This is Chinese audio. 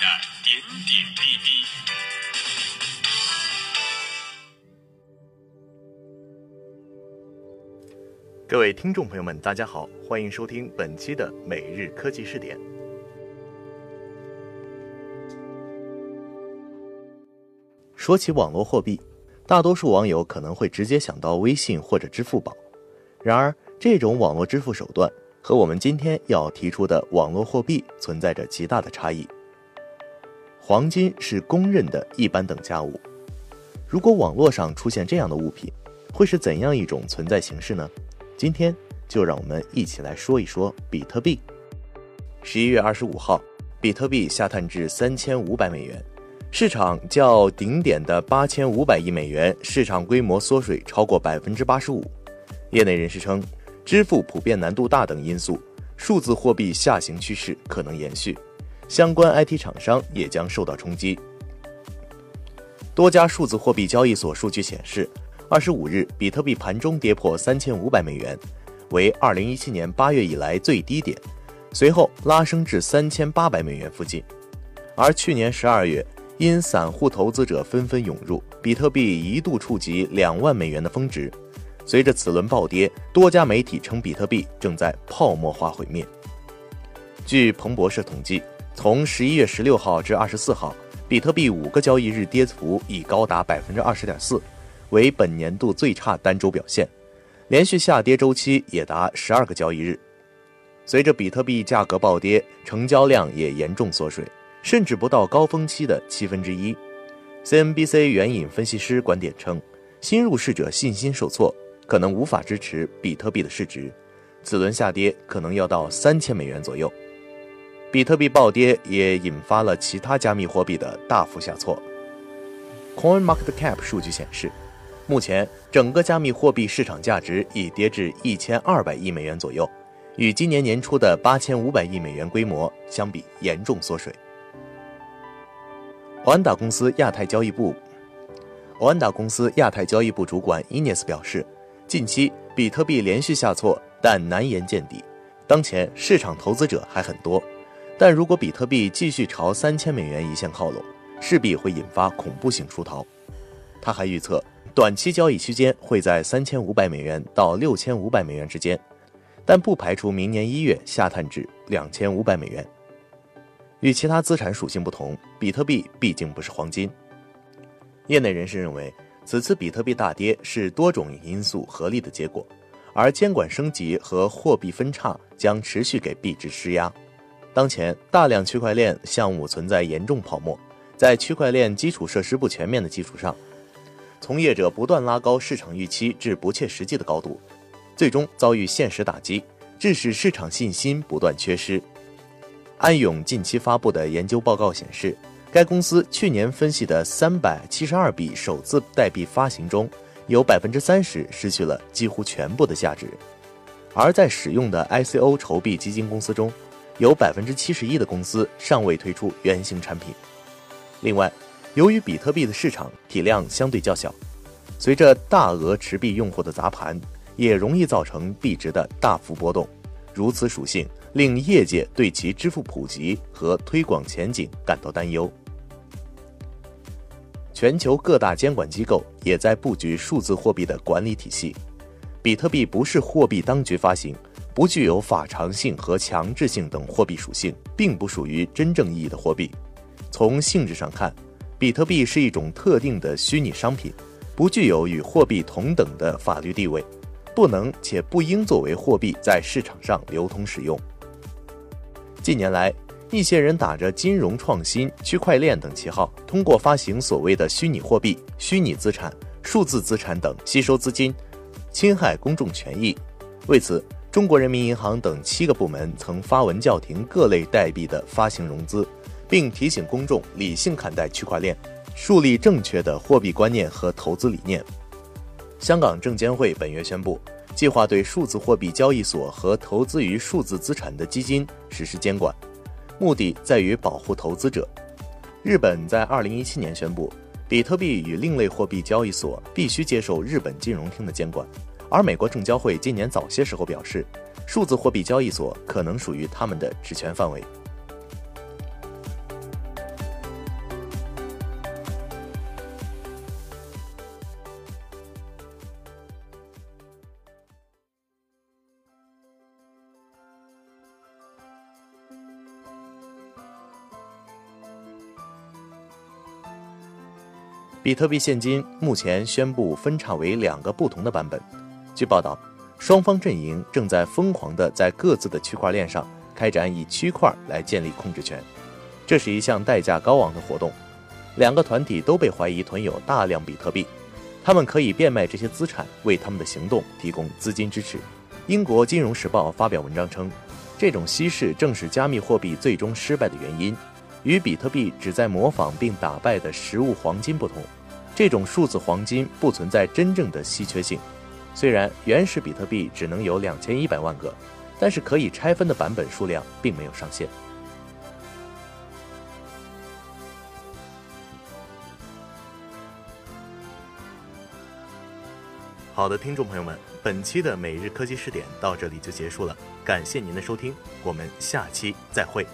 的点点滴滴。各位听众朋友们，大家好，欢迎收听本期的每日科技视点。说起网络货币，大多数网友可能会直接想到微信或者支付宝。然而，这种网络支付手段和我们今天要提出的网络货币存在着极大的差异。黄金是公认的一般等价物，如果网络上出现这样的物品，会是怎样一种存在形式呢？今天就让我们一起来说一说比特币。十一月二十五号，比特币下探至三千五百美元。市场较顶点的八千五百亿美元，市场规模缩水超过百分之八十五。业内人士称，支付普遍难度大等因素，数字货币下行趋势可能延续，相关 IT 厂商也将受到冲击。多家数字货币交易所数据显示，二十五日比特币盘中跌破三千五百美元，为二零一七年八月以来最低点，随后拉升至三千八百美元附近。而去年十二月，因散户投资者纷纷涌入，比特币一度触及两万美元的峰值。随着此轮暴跌，多家媒体称比特币正在泡沫化毁灭。据彭博社统计，从十一月十六号至二十四号，比特币五个交易日跌幅已高达百分之二十点四，为本年度最差单周表现，连续下跌周期也达十二个交易日。随着比特币价格暴跌，成交量也严重缩水。甚至不到高峰期的七分之一。CNBC 援引分析师观点称，新入市者信心受挫，可能无法支持比特币的市值，此轮下跌可能要到三千美元左右。比特币暴跌也引发了其他加密货币的大幅下挫。CoinMarketCap 数据显示，目前整个加密货币市场价值已跌至一千二百亿美元左右，与今年年初的八千五百亿美元规模相比严重缩水。欧安达公司亚太交易部，欧安达公司亚太交易部主管伊涅斯表示，近期比特币连续下挫，但难言见底。当前市场投资者还很多，但如果比特币继续朝三千美元一线靠拢，势必会引发恐怖性出逃。他还预测，短期交易区间会在三千五百美元到六千五百美元之间，但不排除明年一月下探至两千五百美元。与其他资产属性不同，比特币毕竟不是黄金。业内人士认为，此次比特币大跌是多种因素合力的结果，而监管升级和货币分叉将持续给币值施压。当前，大量区块链项目存在严重泡沫，在区块链基础设施不全面的基础上，从业者不断拉高市场预期至不切实际的高度，最终遭遇现实打击，致使市场信心不断缺失。安永近期发布的研究报告显示，该公司去年分析的三百七十二笔首次代币发行中，有百分之三十失去了几乎全部的价值；而在使用的 ICO 筹币基金公司中，有百分之七十一的公司尚未推出原型产品。另外，由于比特币的市场体量相对较小，随着大额持币用户的砸盘，也容易造成币值的大幅波动。如此属性。令业界对其支付普及和推广前景感到担忧。全球各大监管机构也在布局数字货币的管理体系。比特币不是货币当局发行，不具有法偿性和强制性等货币属性，并不属于真正意义的货币。从性质上看，比特币是一种特定的虚拟商品，不具有与货币同等的法律地位，不能且不应作为货币在市场上流通使用。近年来，一些人打着金融创新、区块链等旗号，通过发行所谓的虚拟货币、虚拟资产、数字资产等吸收资金，侵害公众权益。为此，中国人民银行等七个部门曾发文叫停各类代币的发行融资，并提醒公众理性看待区块链，树立正确的货币观念和投资理念。香港证监会本月宣布。计划对数字货币交易所和投资于数字资产的基金实施监管，目的在于保护投资者。日本在二零一七年宣布，比特币与另类货币交易所必须接受日本金融厅的监管，而美国证交会今年早些时候表示，数字货币交易所可能属于他们的职权范围。比特币现金目前宣布分叉为两个不同的版本。据报道，双方阵营正在疯狂地在各自的区块链上开展以区块来建立控制权，这是一项代价高昂的活动。两个团体都被怀疑囤有大量比特币，他们可以变卖这些资产，为他们的行动提供资金支持。英国金融时报发表文章称，这种稀释正是加密货币最终失败的原因。与比特币旨在模仿并打败的实物黄金不同，这种数字黄金不存在真正的稀缺性。虽然原始比特币只能有两千一百万个，但是可以拆分的版本数量并没有上限。好的，听众朋友们，本期的每日科技视点到这里就结束了，感谢您的收听，我们下期再会。